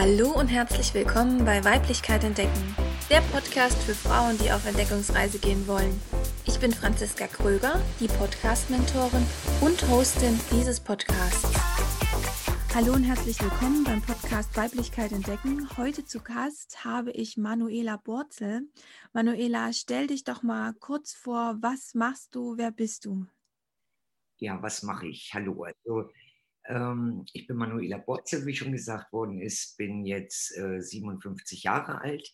Hallo und herzlich willkommen bei Weiblichkeit entdecken, der Podcast für Frauen, die auf Entdeckungsreise gehen wollen. Ich bin Franziska Kröger, die Podcast-Mentorin und Hostin dieses Podcasts. Hallo und herzlich willkommen beim Podcast Weiblichkeit entdecken. Heute zu Gast habe ich Manuela Borzel. Manuela, stell dich doch mal kurz vor, was machst du, wer bist du? Ja, was mache ich? Hallo. Also, ähm, ich bin Manuela Borzel, wie schon gesagt worden ist, bin jetzt äh, 57 Jahre alt,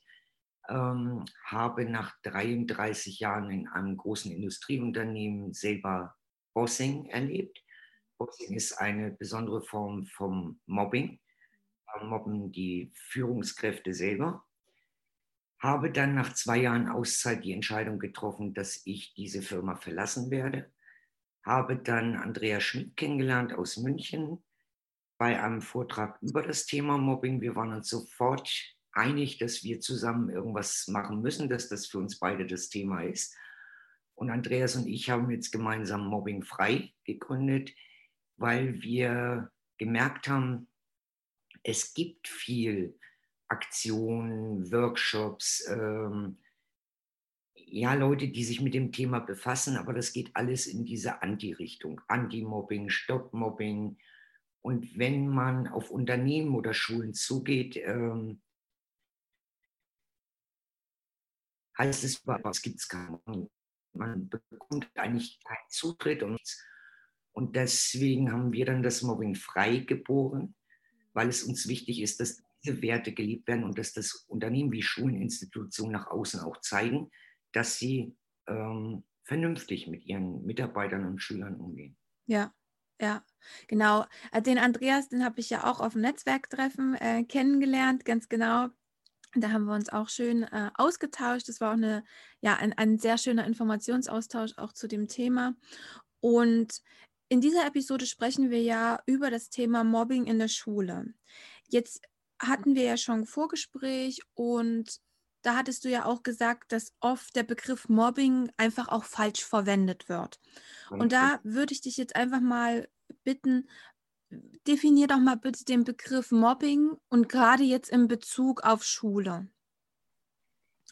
ähm, habe nach 33 Jahren in einem großen Industrieunternehmen selber Bossing erlebt. Bossing ist eine besondere Form vom Mobbing. Da mobben die Führungskräfte selber. Habe dann nach zwei Jahren Auszeit die Entscheidung getroffen, dass ich diese Firma verlassen werde habe dann Andrea Schmidt kennengelernt aus München bei einem Vortrag über das Thema Mobbing. Wir waren uns sofort einig, dass wir zusammen irgendwas machen müssen, dass das für uns beide das Thema ist. Und Andreas und ich haben jetzt gemeinsam Mobbing frei gegründet, weil wir gemerkt haben, es gibt viel Aktionen, Workshops, ähm, ja, Leute, die sich mit dem Thema befassen, aber das geht alles in diese Anti-Richtung. Anti-Mobbing, Stop-Mobbing. Und wenn man auf Unternehmen oder Schulen zugeht, ähm, heißt es, was gibt es gar nicht. Man bekommt eigentlich keinen Zutritt und Und deswegen haben wir dann das Mobbing frei geboren, weil es uns wichtig ist, dass diese Werte geliebt werden und dass das Unternehmen wie Schulen, Institutionen nach außen auch zeigen, dass sie ähm, vernünftig mit ihren Mitarbeitern und Schülern umgehen. Ja, ja, genau. Äh, den Andreas, den habe ich ja auch auf dem Netzwerktreffen äh, kennengelernt, ganz genau. Da haben wir uns auch schön äh, ausgetauscht. Das war auch eine, ja, ein, ein sehr schöner Informationsaustausch auch zu dem Thema. Und in dieser Episode sprechen wir ja über das Thema Mobbing in der Schule. Jetzt hatten wir ja schon ein Vorgespräch und da hattest du ja auch gesagt, dass oft der Begriff Mobbing einfach auch falsch verwendet wird. Und da würde ich dich jetzt einfach mal bitten, definier doch mal bitte den Begriff Mobbing und gerade jetzt in Bezug auf Schule.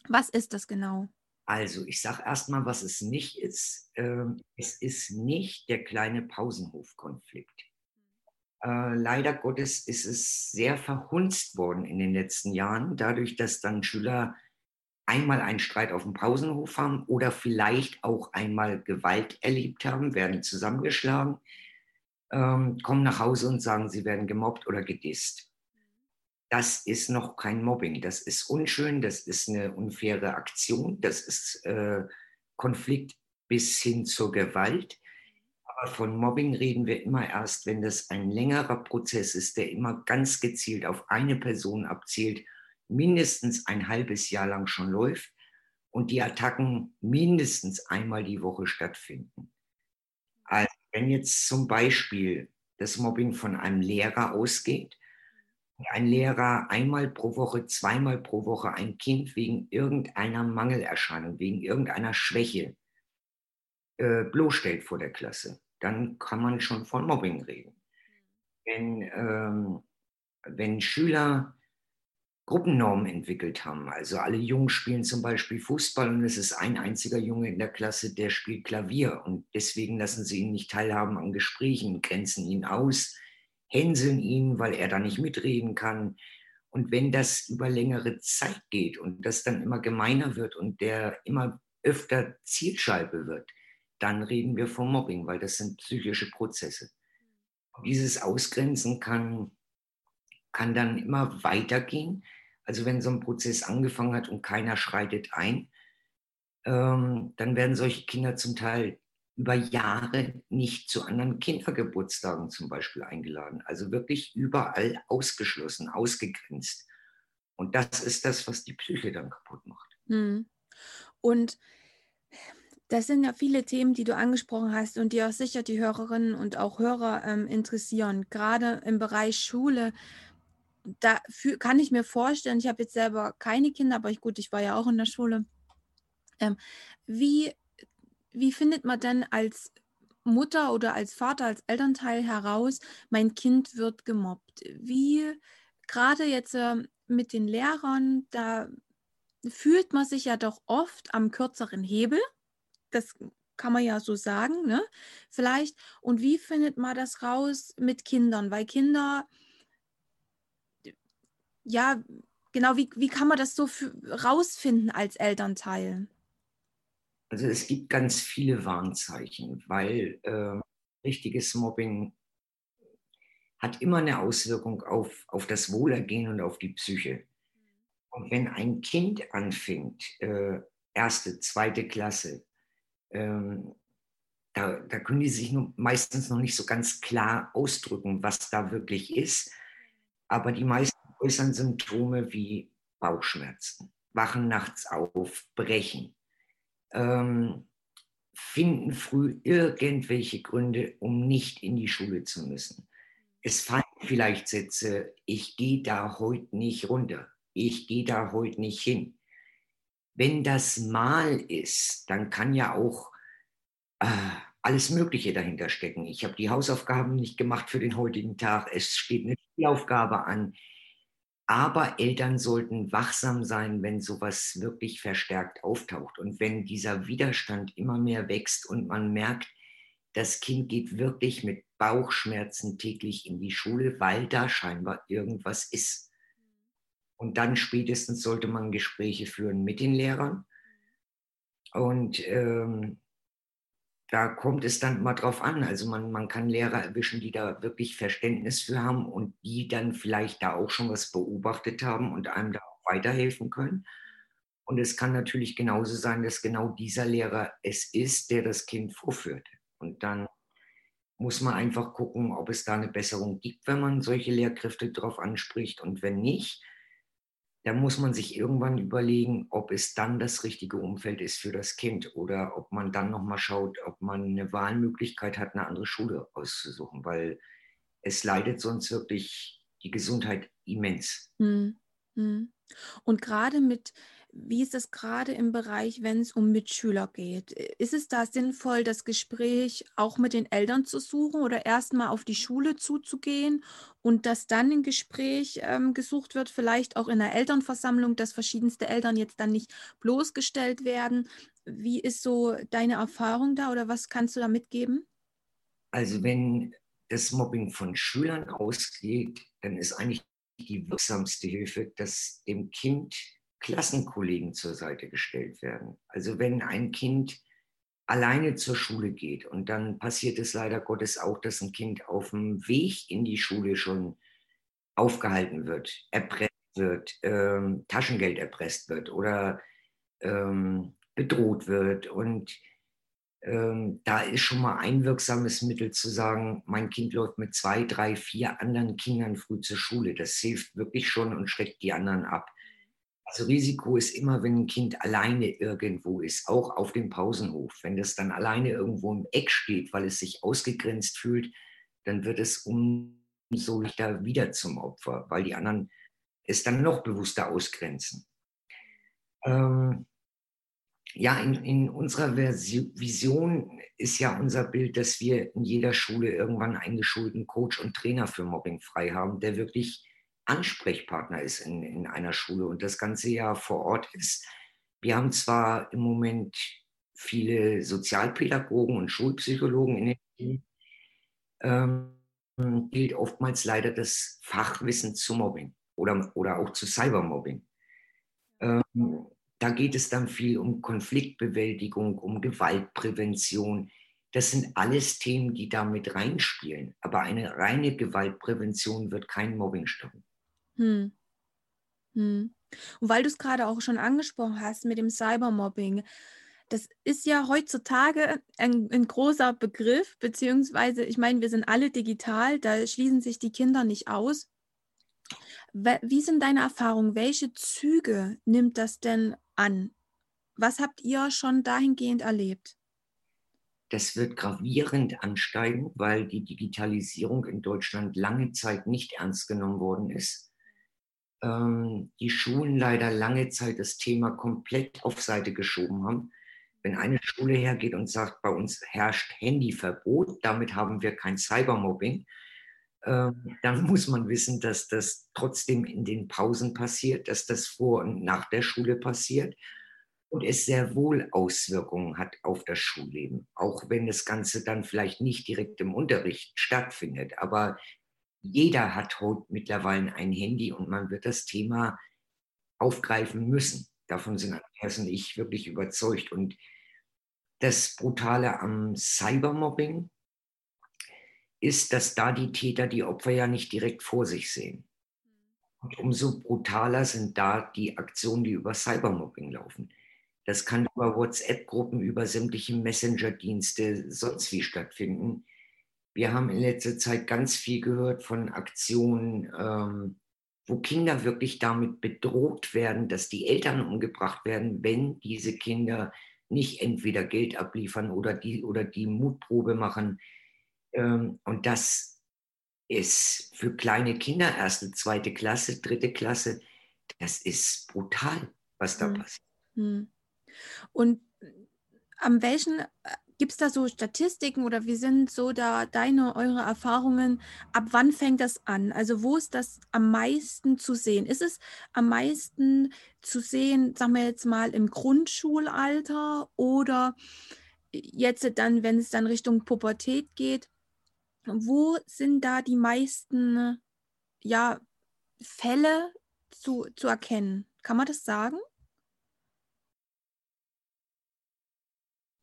Was ist das genau? Also, ich sage erstmal, was es nicht ist. Ähm, es ist nicht der kleine Pausenhofkonflikt. Äh, leider Gottes ist es sehr verhunzt worden in den letzten Jahren, dadurch, dass dann Schüler einmal einen Streit auf dem Pausenhof haben oder vielleicht auch einmal Gewalt erlebt haben, werden zusammengeschlagen, ähm, kommen nach Hause und sagen, sie werden gemobbt oder gedisst. Das ist noch kein Mobbing. Das ist unschön, das ist eine unfaire Aktion, das ist äh, Konflikt bis hin zur Gewalt. Aber von Mobbing reden wir immer erst, wenn das ein längerer Prozess ist, der immer ganz gezielt auf eine Person abzielt mindestens ein halbes Jahr lang schon läuft und die Attacken mindestens einmal die Woche stattfinden. Also wenn jetzt zum Beispiel das Mobbing von einem Lehrer ausgeht, ein Lehrer einmal pro Woche, zweimal pro Woche ein Kind wegen irgendeiner Mangelerscheinung, wegen irgendeiner Schwäche äh, bloßstellt vor der Klasse, dann kann man schon von Mobbing reden. Wenn, ähm, wenn Schüler Gruppennormen entwickelt haben. Also alle Jungen spielen zum Beispiel Fußball und es ist ein einziger Junge in der Klasse, der spielt Klavier und deswegen lassen sie ihn nicht teilhaben an Gesprächen, grenzen ihn aus, hänseln ihn, weil er da nicht mitreden kann. Und wenn das über längere Zeit geht und das dann immer gemeiner wird und der immer öfter Zielscheibe wird, dann reden wir vom Mobbing, weil das sind psychische Prozesse. Dieses Ausgrenzen kann kann dann immer weitergehen. Also wenn so ein Prozess angefangen hat und keiner schreitet ein, ähm, dann werden solche Kinder zum Teil über Jahre nicht zu anderen Kindergeburtstagen zum Beispiel eingeladen. Also wirklich überall ausgeschlossen, ausgegrenzt. Und das ist das, was die Psyche dann kaputt macht. Hm. Und das sind ja viele Themen, die du angesprochen hast und die auch sicher die Hörerinnen und auch Hörer ähm, interessieren. Gerade im Bereich Schule da kann ich mir vorstellen, ich habe jetzt selber keine Kinder, aber ich, gut, ich war ja auch in der Schule. Ähm, wie, wie findet man denn als Mutter oder als Vater, als Elternteil heraus, mein Kind wird gemobbt? Wie gerade jetzt äh, mit den Lehrern, da fühlt man sich ja doch oft am kürzeren Hebel. Das kann man ja so sagen, ne? Vielleicht. Und wie findet man das raus mit Kindern? Weil Kinder, ja, genau, wie, wie kann man das so rausfinden als Elternteil? Also es gibt ganz viele Warnzeichen, weil äh, richtiges Mobbing hat immer eine Auswirkung auf, auf das Wohlergehen und auf die Psyche. Und wenn ein Kind anfängt, äh, erste, zweite Klasse, ähm, da, da können die sich meistens noch nicht so ganz klar ausdrücken, was da wirklich ist. Aber die meisten äußern Symptome wie Bauchschmerzen, wachen nachts auf, brechen, ähm, finden früh irgendwelche Gründe, um nicht in die Schule zu müssen. Es fallen vielleicht Sätze, ich gehe da heute nicht runter, ich gehe da heute nicht hin. Wenn das mal ist, dann kann ja auch äh, alles Mögliche dahinter stecken. Ich habe die Hausaufgaben nicht gemacht für den heutigen Tag, es steht eine Spielaufgabe an, aber Eltern sollten wachsam sein, wenn sowas wirklich verstärkt auftaucht. Und wenn dieser Widerstand immer mehr wächst und man merkt, das Kind geht wirklich mit Bauchschmerzen täglich in die Schule, weil da scheinbar irgendwas ist. Und dann spätestens sollte man Gespräche führen mit den Lehrern. Und ähm, da kommt es dann mal drauf an. Also man, man kann Lehrer erwischen, die da wirklich Verständnis für haben und die dann vielleicht da auch schon was beobachtet haben und einem da auch weiterhelfen können. Und es kann natürlich genauso sein, dass genau dieser Lehrer es ist, der das Kind vorführt. Und dann muss man einfach gucken, ob es da eine Besserung gibt, wenn man solche Lehrkräfte darauf anspricht. Und wenn nicht, da muss man sich irgendwann überlegen, ob es dann das richtige Umfeld ist für das Kind oder ob man dann nochmal schaut, ob man eine Wahlmöglichkeit hat, eine andere Schule auszusuchen, weil es leidet sonst wirklich die Gesundheit immens. Hm. Hm. Und gerade mit wie ist es gerade im Bereich, wenn es um Mitschüler geht? Ist es da sinnvoll, das Gespräch auch mit den Eltern zu suchen oder erstmal auf die Schule zuzugehen und dass dann ein Gespräch ähm, gesucht wird, vielleicht auch in der Elternversammlung, dass verschiedenste Eltern jetzt dann nicht bloßgestellt werden? Wie ist so deine Erfahrung da oder was kannst du da mitgeben? Also wenn das Mobbing von Schülern ausgeht, dann ist eigentlich die wirksamste Hilfe, dass dem Kind Klassenkollegen zur Seite gestellt werden. Also wenn ein Kind alleine zur Schule geht und dann passiert es leider Gottes auch, dass ein Kind auf dem Weg in die Schule schon aufgehalten wird, erpresst wird, ähm, Taschengeld erpresst wird oder ähm, bedroht wird. Und ähm, da ist schon mal ein wirksames Mittel zu sagen, mein Kind läuft mit zwei, drei, vier anderen Kindern früh zur Schule. Das hilft wirklich schon und schreckt die anderen ab. Also Risiko ist immer, wenn ein Kind alleine irgendwo ist, auch auf dem Pausenhof. Wenn das dann alleine irgendwo im Eck steht, weil es sich ausgegrenzt fühlt, dann wird es umso leichter wieder zum Opfer, weil die anderen es dann noch bewusster ausgrenzen. Ähm, ja, in, in unserer Vision ist ja unser Bild, dass wir in jeder Schule irgendwann einen geschulten Coach und Trainer für Mobbing frei haben, der wirklich Ansprechpartner ist in, in einer Schule und das ganze Jahr vor Ort ist. Wir haben zwar im Moment viele Sozialpädagogen und Schulpsychologen in den Schulen, ähm, gilt oftmals leider das Fachwissen zu Mobbing oder, oder auch zu Cybermobbing. Ähm, da geht es dann viel um Konfliktbewältigung, um Gewaltprävention. Das sind alles Themen, die da mit reinspielen. Aber eine reine Gewaltprävention wird kein Mobbing stoppen. Hm. Hm. Und weil du es gerade auch schon angesprochen hast mit dem Cybermobbing, das ist ja heutzutage ein, ein, großer Begriff, beziehungsweise, ich meine, wir sind alle digital, da schließen sich die Kinder nicht aus. Wie sind deine Erfahrungen? Welche Züge nimmt das denn an? Was habt ihr schon dahingehend erlebt? Das wird gravierend ansteigen, weil die Digitalisierung in Deutschland lange Zeit nicht ernst genommen worden ist die Schulen leider lange Zeit das Thema komplett auf Seite geschoben haben. Wenn eine Schule hergeht und sagt, bei uns herrscht Handyverbot, damit haben wir kein Cybermobbing, ähm, dann muss man wissen, dass das trotzdem in den Pausen passiert, dass das vor und nach der Schule passiert und es sehr wohl Auswirkungen hat auf das Schulleben, auch wenn das Ganze dann vielleicht nicht direkt im Unterricht stattfindet. Aber jeder hat heute mittlerweile ein Handy und man wird das Thema aufgreifen müssen. Davon sind Andreas und ich wirklich überzeugt. Und das Brutale am Cybermobbing ist, dass da die Täter die Opfer ja nicht direkt vor sich sehen. Und umso brutaler sind da die Aktionen, die über Cybermobbing laufen. Das kann über WhatsApp-Gruppen, über sämtliche Messenger-Dienste, sonst wie stattfinden. Wir haben in letzter Zeit ganz viel gehört von Aktionen, ähm, wo Kinder wirklich damit bedroht werden, dass die Eltern umgebracht werden, wenn diese Kinder nicht entweder Geld abliefern oder die, oder die Mutprobe machen, ähm, und das ist für kleine Kinder, erste, zweite Klasse, dritte Klasse, das ist brutal, was da mhm. passiert. Hm. Und an welchen äh, gibt es da so Statistiken oder wie sind so da deine, eure Erfahrungen? Ab wann fängt das an? Also wo ist das am meisten zu sehen? Ist es am meisten zu sehen, sagen wir jetzt mal im Grundschulalter oder jetzt dann, wenn es dann Richtung Pubertät geht? wo sind da die meisten ja, Fälle zu, zu erkennen? Kann man das sagen?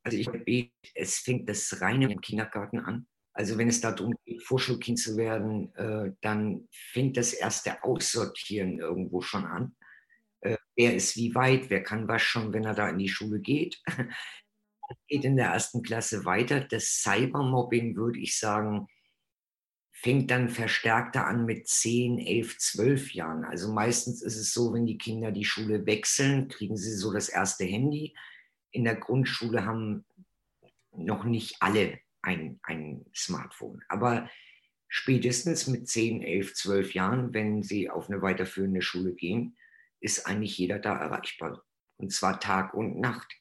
Also ich es fängt das reine im Kindergarten an. Also wenn es darum geht, Vorschulkind zu werden, äh, dann fängt das erste Aussortieren irgendwo schon an. Äh, wer ist wie weit, wer kann was schon, wenn er da in die Schule geht geht in der ersten Klasse weiter. Das Cybermobbing, würde ich sagen, fängt dann verstärkter an mit 10, 11, 12 Jahren. Also meistens ist es so, wenn die Kinder die Schule wechseln, kriegen sie so das erste Handy. In der Grundschule haben noch nicht alle ein, ein Smartphone. Aber spätestens mit 10, 11, 12 Jahren, wenn sie auf eine weiterführende Schule gehen, ist eigentlich jeder da erreichbar. Und zwar Tag und Nacht.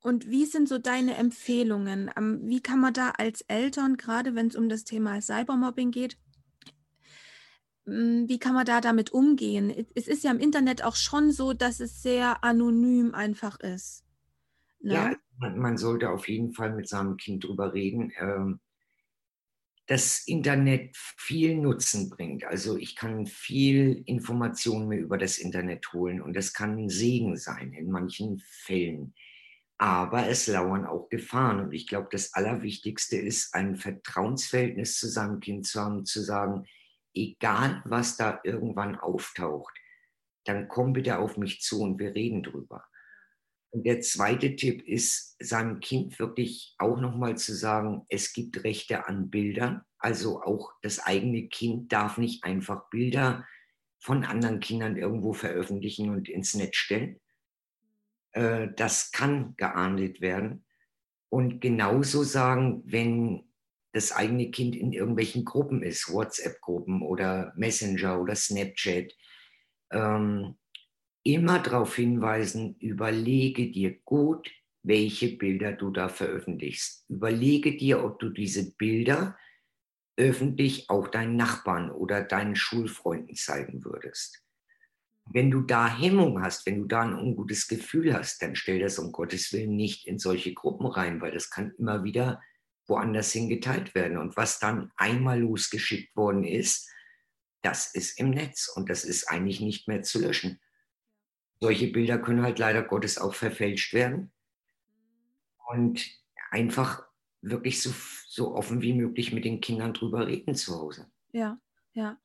Und wie sind so deine Empfehlungen? Ähm, wie kann man da als Eltern, gerade wenn es um das Thema Cybermobbing geht, wie kann man da damit umgehen? Es ist ja im Internet auch schon so, dass es sehr anonym einfach ist. Ne? Ja, man, man, sollte auf jeden Fall mit seinem Kind drüber reden. Ähm, das Internet viel Nutzen bringt. Also ich kann viel Informationen mir über das Internet holen und das kann ein Segen sein in manchen Fällen. Aber es lauern auch Gefahren. Und ich glaube, das Allerwichtigste ist, ein Vertrauensverhältnis zu seinem Kind zu haben, zu sagen, egal was da irgendwann auftaucht, dann komm bitte auf mich zu und wir reden drüber. Und der zweite Tipp ist, seinem Kind wirklich auch nochmal zu sagen, es gibt Rechte an Bildern. Also auch das eigene Kind darf nicht einfach Bilder von anderen Kindern irgendwo veröffentlichen und ins Netz stellen. Äh, das kann geahndet werden. Und genauso sagen, wenn das eigene Kind in irgendwelchen Gruppen ist, WhatsApp-Gruppen oder Messenger oder Snapchat, ähm, immer darauf hinweisen, überlege dir gut, welche Bilder du da veröffentlichst. Überlege dir, ob du diese Bilder öffentlich auch deinen Nachbarn oder deinen Schulfreunden zeigen würdest. Wenn du da Hemmung hast, wenn du da ein ungutes Gefühl hast, dann stell das um Gottes Willen nicht in solche Gruppen rein, weil das kann immer wieder woanders hin geteilt werden. Und was dann einmal losgeschickt worden ist, das ist im Netz und das ist eigentlich nicht mehr zu löschen. Solche Bilder können halt leider Gottes auch verfälscht werden. Und einfach wirklich so, so offen wie möglich mit den Kindern drüber reden zu Hause. Ja, ja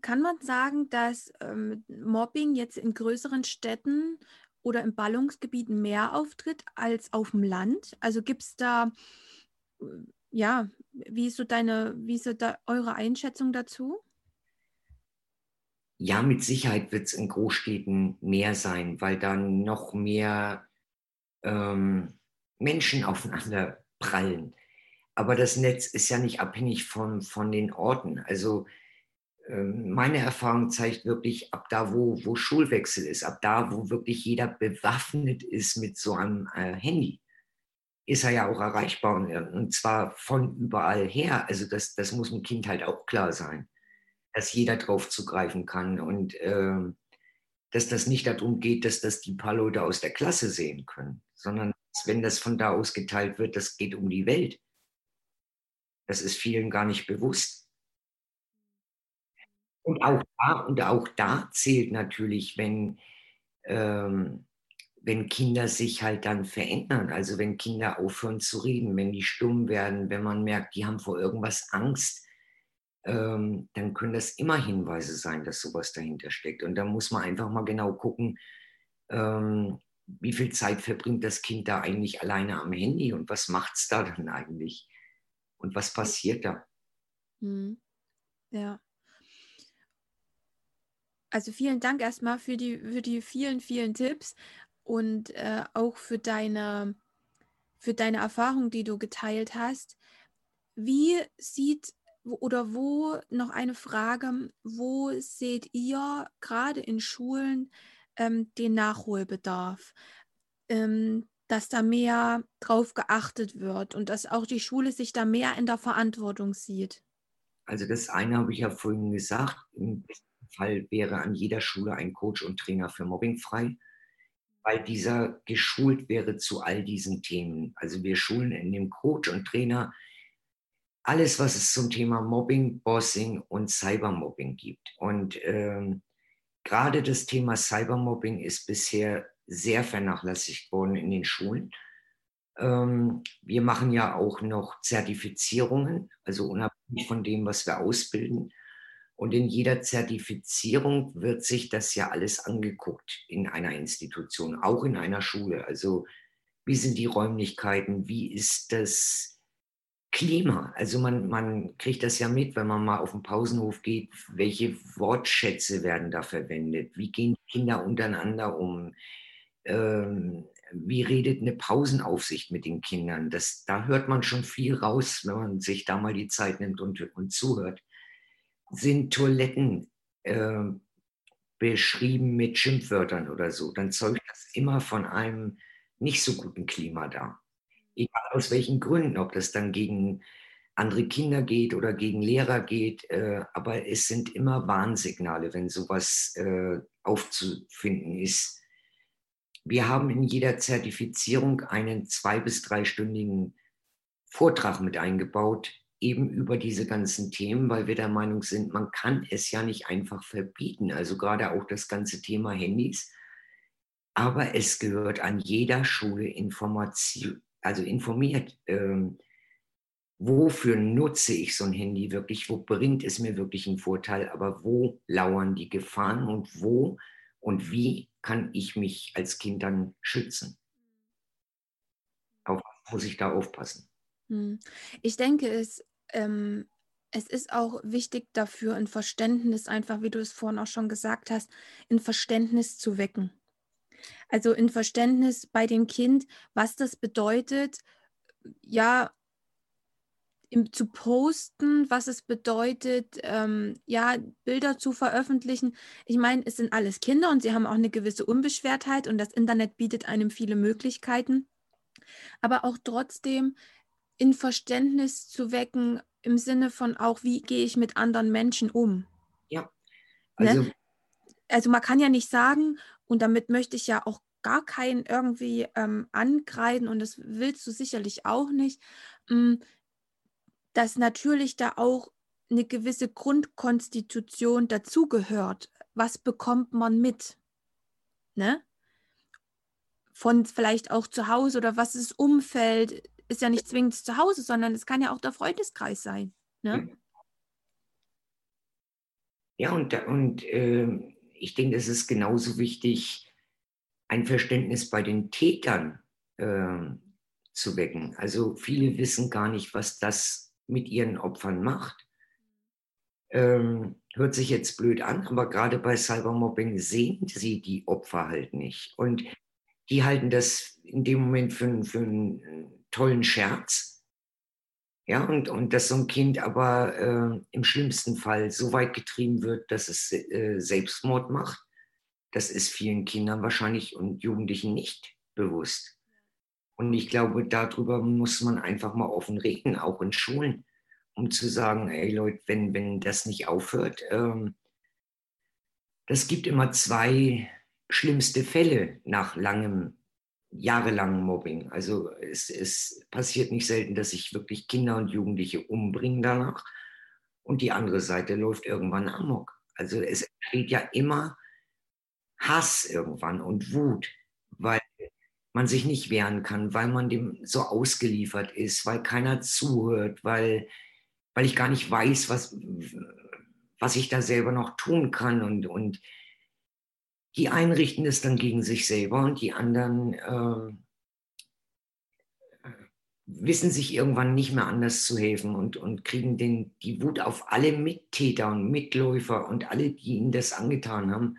kann man sagen, dass ähm, Mobbing jetzt in größeren Städten oder in Ballungsgebieten mehr auftritt als auf dem Land? Also gibt es da, ja, wie ist so deine, wie ist so da eure Einschätzung dazu? Ja, mit Sicherheit wird es in Großstädten mehr sein, weil dann noch mehr ähm, Menschen aufeinander prallen. Aber das Netz ist ja nicht abhängig von, von den Orten. Also ähm, meine Erfahrung zeigt wirklich, ab da, wo, wo Schulwechsel ist, ab da, wo wirklich jeder bewaffnet ist mit so einem äh, Handy, ist er ja auch erreichbar und, zwar von überall her. Also das, das muss dem Kind halt auch klar sein, dass jeder drauf zugreifen kann und äh, dass das nicht darum geht, dass das die paar Leute aus der Klasse sehen können, sondern wenn das von da aus geteilt wird, das geht um die Welt. Das ist vielen gar nicht bewusst. Und auch da, und auch da zählt natürlich, wenn, ähm, wenn Kinder sich halt dann verändern, also wenn Kinder aufhören zu reden, wenn die stumm werden, wenn man merkt, die haben vor irgendwas Angst, ähm, dann können das immer Hinweise sein, dass sowas dahinter steckt. Und da muss man einfach mal genau gucken, ähm, wie viel Zeit verbringt das Kind da eigentlich alleine am Handy und was macht es da dann eigentlich und was passiert da? Hm. Ja. Also vielen Dank erstmal für die, für die vielen, vielen Tipps und äh, auch für deine, für deine Erfahrung, die du geteilt hast. Wie sieht oder wo noch eine Frage, wo seht ihr gerade in Schulen ähm, den Nachholbedarf, ähm, dass da mehr drauf geachtet wird und dass auch die Schule sich da mehr in der Verantwortung sieht? Also das eine habe ich ja vorhin gesagt, im besten Fall wäre an jeder Schule ein Coach und Trainer für Mobbing frei weil dieser geschult wäre zu all diesen Themen. Also wir schulen in dem Coach und Trainer alles, was es zum Thema Mobbing, Bossing und Cybermobbing gibt. Und ähm, gerade das Thema Cybermobbing ist bisher sehr vernachlässigt worden in den Schulen. Ähm, wir machen ja auch noch Zertifizierungen, also unabhängig von dem, was wir ausbilden. Und in jeder Zertifizierung wird sich das ja alles angeguckt in einer Institution, auch in einer Schule. Also wie sind die Räumlichkeiten, wie ist das Klima? Also man, man kriegt das ja mit, wenn man mal auf den Pausenhof geht, welche Wortschätze werden da verwendet, wie gehen Kinder untereinander um, ähm, wie redet eine Pausenaufsicht mit den Kindern. Das, da hört man schon viel raus, wenn man sich da mal die Zeit nimmt und, und zuhört sind Toiletten äh, beschrieben mit Schimpfwörtern oder so, dann zeugt das immer von einem nicht so guten Klima da. Egal aus welchen Gründen, ob das dann gegen andere Kinder geht oder gegen Lehrer geht, äh, aber es sind immer Warnsignale, wenn sowas äh, aufzufinden ist. Wir haben in jeder Zertifizierung einen zwei- bis dreistündigen Vortrag mit eingebaut, eben über diese ganzen Themen, weil wir der Meinung sind, man kann es ja nicht einfach verbieten. Also gerade auch das ganze Thema Handys. Aber es gehört an jeder Schule Information, also informiert. Ähm, wofür nutze ich so ein Handy wirklich? Wo bringt es mir wirklich einen Vorteil? Aber wo lauern die Gefahren und wo und wie kann ich mich als Kind dann schützen? Auf was muss ich da aufpassen? Hm. Ich denke, es, ähm, es ist auch wichtig dafür, ein Verständnis, einfach wie du es vorhin auch schon gesagt hast, ein Verständnis zu wecken. Also ein Verständnis bei dem Kind, was das bedeutet, ja, im, zu posten, was es bedeutet, ähm, ja, Bilder zu veröffentlichen. Ich meine, es sind alles Kinder und sie haben auch eine gewisse Unbeschwertheit und das Internet bietet einem viele Möglichkeiten. Aber auch trotzdem in Verständnis zu wecken, im Sinne von auch, wie gehe ich mit anderen Menschen um? Ja. Ne? Also, ne? also man kann ja nicht sagen, und damit möchte ich ja auch gar keinen irgendwie ähm, ankreiden, und das willst du sicherlich auch nicht, ähm, dass natürlich da auch eine gewisse Grundkonstitution dazugehört. Was bekommt man mit? Ne? Von vielleicht auch zu Hause oder was ist Umfeld? Ist ja nicht zwingend zu Hause, sondern es kann ja auch der Freundeskreis sein. Ne? Ja, und, und äh, ich denke, es ist genauso wichtig, ein Verständnis bei den Tätern äh, zu wecken. Also viele wissen gar nicht, was das mit ihren Opfern macht. Ähm, hört sich jetzt blöd an, aber gerade bei Cybermobbing sehen sie die Opfer halt nicht. Und die halten das in dem Moment für, für einen tollen Scherz. Ja, und, und dass so ein Kind aber äh, im schlimmsten Fall so weit getrieben wird, dass es äh, Selbstmord macht, das ist vielen Kindern wahrscheinlich und Jugendlichen nicht bewusst. Und ich glaube, darüber muss man einfach mal offen reden, auch in Schulen, um zu sagen, ey Leute, wenn, wenn das nicht aufhört, ähm, das gibt immer zwei schlimmste Fälle nach langem, jahrelangem Mobbing. Also es, es passiert nicht selten, dass sich wirklich Kinder und Jugendliche umbringen danach und die andere Seite läuft irgendwann amok. Also es entsteht ja immer Hass irgendwann und Wut, weil man sich nicht wehren kann, weil man dem so ausgeliefert ist, weil keiner zuhört, weil, weil ich gar nicht weiß, was, was ich da selber noch tun kann. Und, und die einen richten es dann gegen sich selber und die anderen äh, wissen sich irgendwann nicht mehr anders zu helfen und, und kriegen den, die Wut auf alle Mittäter und Mitläufer und alle, die ihnen das angetan haben.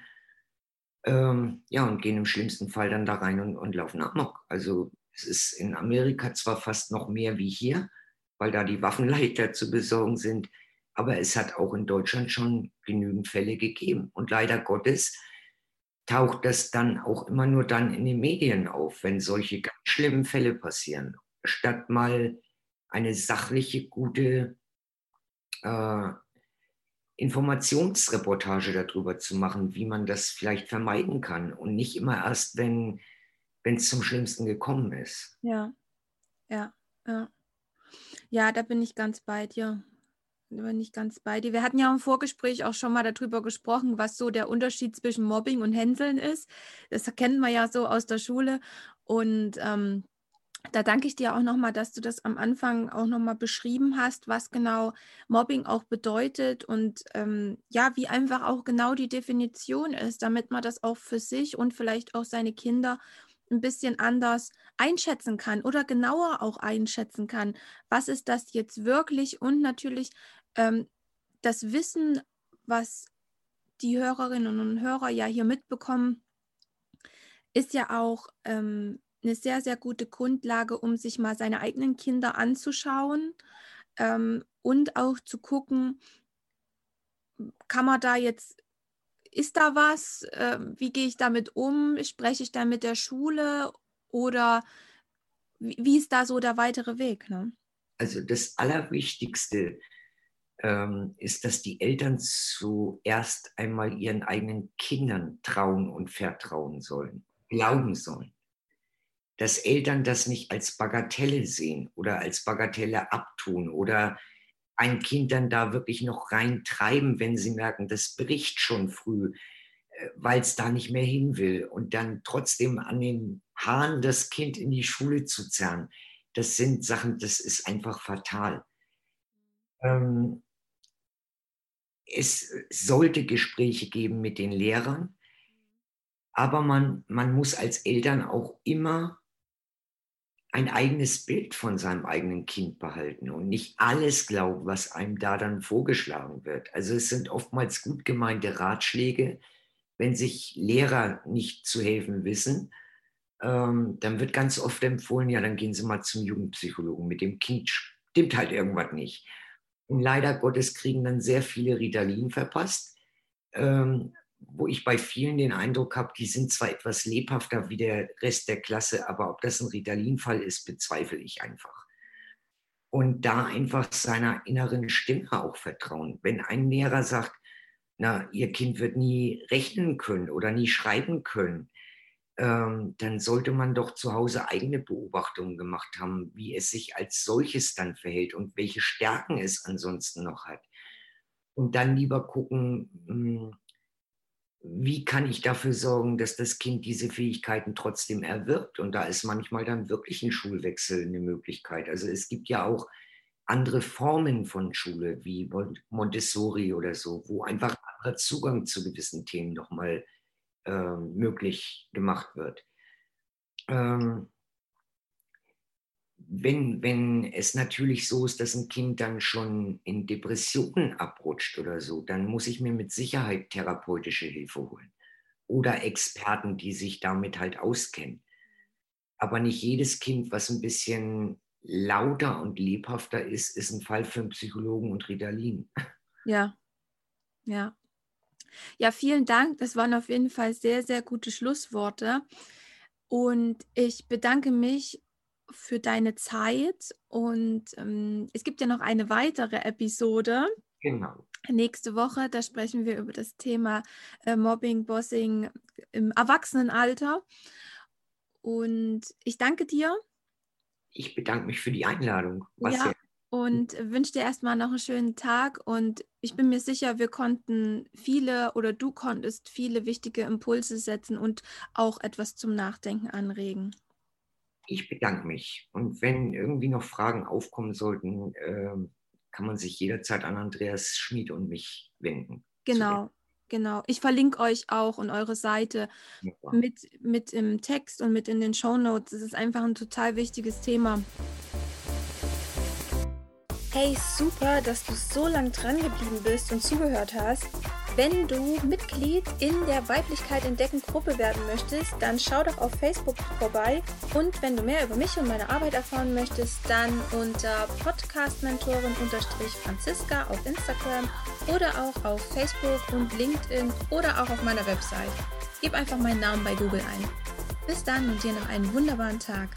Ähm, ja, und gehen im schlimmsten Fall dann da rein und, und laufen amok. Also es ist in Amerika zwar fast noch mehr wie hier, weil da die Waffen leichter zu besorgen sind, aber es hat auch in Deutschland schon genügend Fälle gegeben. Und leider Gottes taucht das dann auch immer nur dann in den Medien auf, wenn solche ganz schlimmen Fälle passieren statt mal eine sachliche, gute äh, Informationsreportage darüber zu machen, wie man das vielleicht vermeiden kann und nicht immer erst, wenn es zum Schlimmsten gekommen ist. Ja, ja, ja. Ja, da bin ich ganz bei dir. Da bin ich ganz bei dir. Wir hatten ja im Vorgespräch auch schon mal darüber gesprochen, was so der Unterschied zwischen Mobbing und Hänseln ist. Das kennt man ja so aus der Schule. Und ähm, da danke ich dir auch nochmal, dass du das am Anfang auch nochmal beschrieben hast, was genau Mobbing auch bedeutet und ähm, ja, wie einfach auch genau die Definition ist, damit man das auch für sich und vielleicht auch seine Kinder ein bisschen anders einschätzen kann oder genauer auch einschätzen kann. Was ist das jetzt wirklich? Und natürlich ähm, das Wissen, was die Hörerinnen und Hörer ja hier mitbekommen, ist ja auch ähm, eine sehr, sehr gute Grundlage, um sich mal seine eigenen Kinder anzuschauen ähm, und auch zu gucken, kann man da jetzt, ist da was? Äh, wie gehe ich damit um? Spreche ich da mit der Schule oder wie, wie ist da so der weitere Weg? Ne? Also das Allerwichtigste ist, dass die Eltern zuerst einmal ihren eigenen Kindern trauen und vertrauen sollen, glauben sollen dass Eltern das nicht als Bagatelle sehen oder als Bagatelle abtun oder ein Kind dann da wirklich noch reintreiben, wenn sie merken, das bricht schon früh, äh, weil es da nicht mehr hin will und dann trotzdem an den Haaren das Kind in die Schule zu zerren. Das sind Sachen, das ist einfach fatal. Ähm, es sollte Gespräche geben mit den Lehrern, aber man, man muss als Eltern auch immer ein eigenes Bild von seinem eigenen Kind behalten und nicht alles glauben, was einem da dann vorgeschlagen wird. Also es sind oftmals gut gemeinte Ratschläge. Wenn sich Lehrer nicht zu helfen wissen, ähm, dann wird ganz oft empfohlen, ja, dann gehen Sie mal zum Jugendpsychologen. Mit dem Kind stimmt halt irgendwas nicht. Und leider Gottes kriegen dann sehr viele Ritalin verpasst. Ähm, wo ich bei vielen den Eindruck habe, die sind zwar etwas lebhafter wie der Rest der Klasse, aber ob das ein Ritalin-Fall ist, bezweifle ich einfach. Und da einfach seiner inneren Stimme auch vertrauen. Wenn ein Lehrer sagt, na, ihr Kind wird nie rechnen können oder nie schreiben können, ähm, dann sollte man doch zu Hause eigene Beobachtungen gemacht haben, wie es sich als solches dann verhält und welche Stärken es ansonsten noch hat. Und dann lieber gucken, hm, wie kann ich dafür sorgen, dass das Kind diese Fähigkeiten trotzdem erwirbt? Und da ist manchmal dann wirklich ein Schulwechsel eine Möglichkeit. Also es gibt ja auch andere Formen von Schule, wie Montessori oder so, wo einfach anderer Zugang zu gewissen Themen nochmal äh, möglich gemacht wird. Ähm, wenn, wenn es natürlich so ist, dass ein Kind dann schon in Depressionen abrutscht oder so, dann muss ich mir mit Sicherheit therapeutische Hilfe holen oder Experten, die sich damit halt auskennen. Aber nicht jedes Kind, was ein bisschen lauter und lebhafter ist, ist ein Fall für einen Psychologen und Ritalin. Ja, ja. Ja, vielen Dank. Das waren auf jeden Fall sehr, sehr gute Schlussworte. Und ich bedanke mich für deine Zeit und ähm, es gibt ja noch eine weitere Episode. Genau. Nächste Woche, da sprechen wir über das Thema äh, Mobbing, Bossing im Erwachsenenalter. Und ich danke dir. Ich bedanke mich für die Einladung. Was ja, und wünsche dir erstmal noch einen schönen Tag. Und ich bin mir sicher, wir konnten viele oder du konntest viele wichtige Impulse setzen und auch etwas zum Nachdenken anregen. Ich bedanke mich. Und wenn irgendwie noch Fragen aufkommen sollten, äh, kann man sich jederzeit an Andreas Schmid und mich wenden. Genau. Genau. Ich verlinke euch auch und eure Seite mit, mit im Text und mit in den Show Notes. Es ist einfach ein total wichtiges Thema. Hey, super, dass du so lange dran geblieben bist und zugehört hast. Wenn du Mitglied in der Weiblichkeit entdecken Gruppe werden möchtest, dann schau doch auf Facebook vorbei. Und wenn du mehr über mich und meine Arbeit erfahren möchtest, dann unter Podcastmentorin-Franziska auf Instagram oder auch auf Facebook und LinkedIn oder auch auf meiner Website. Gib einfach meinen Namen bei Google ein. Bis dann und dir noch einen wunderbaren Tag.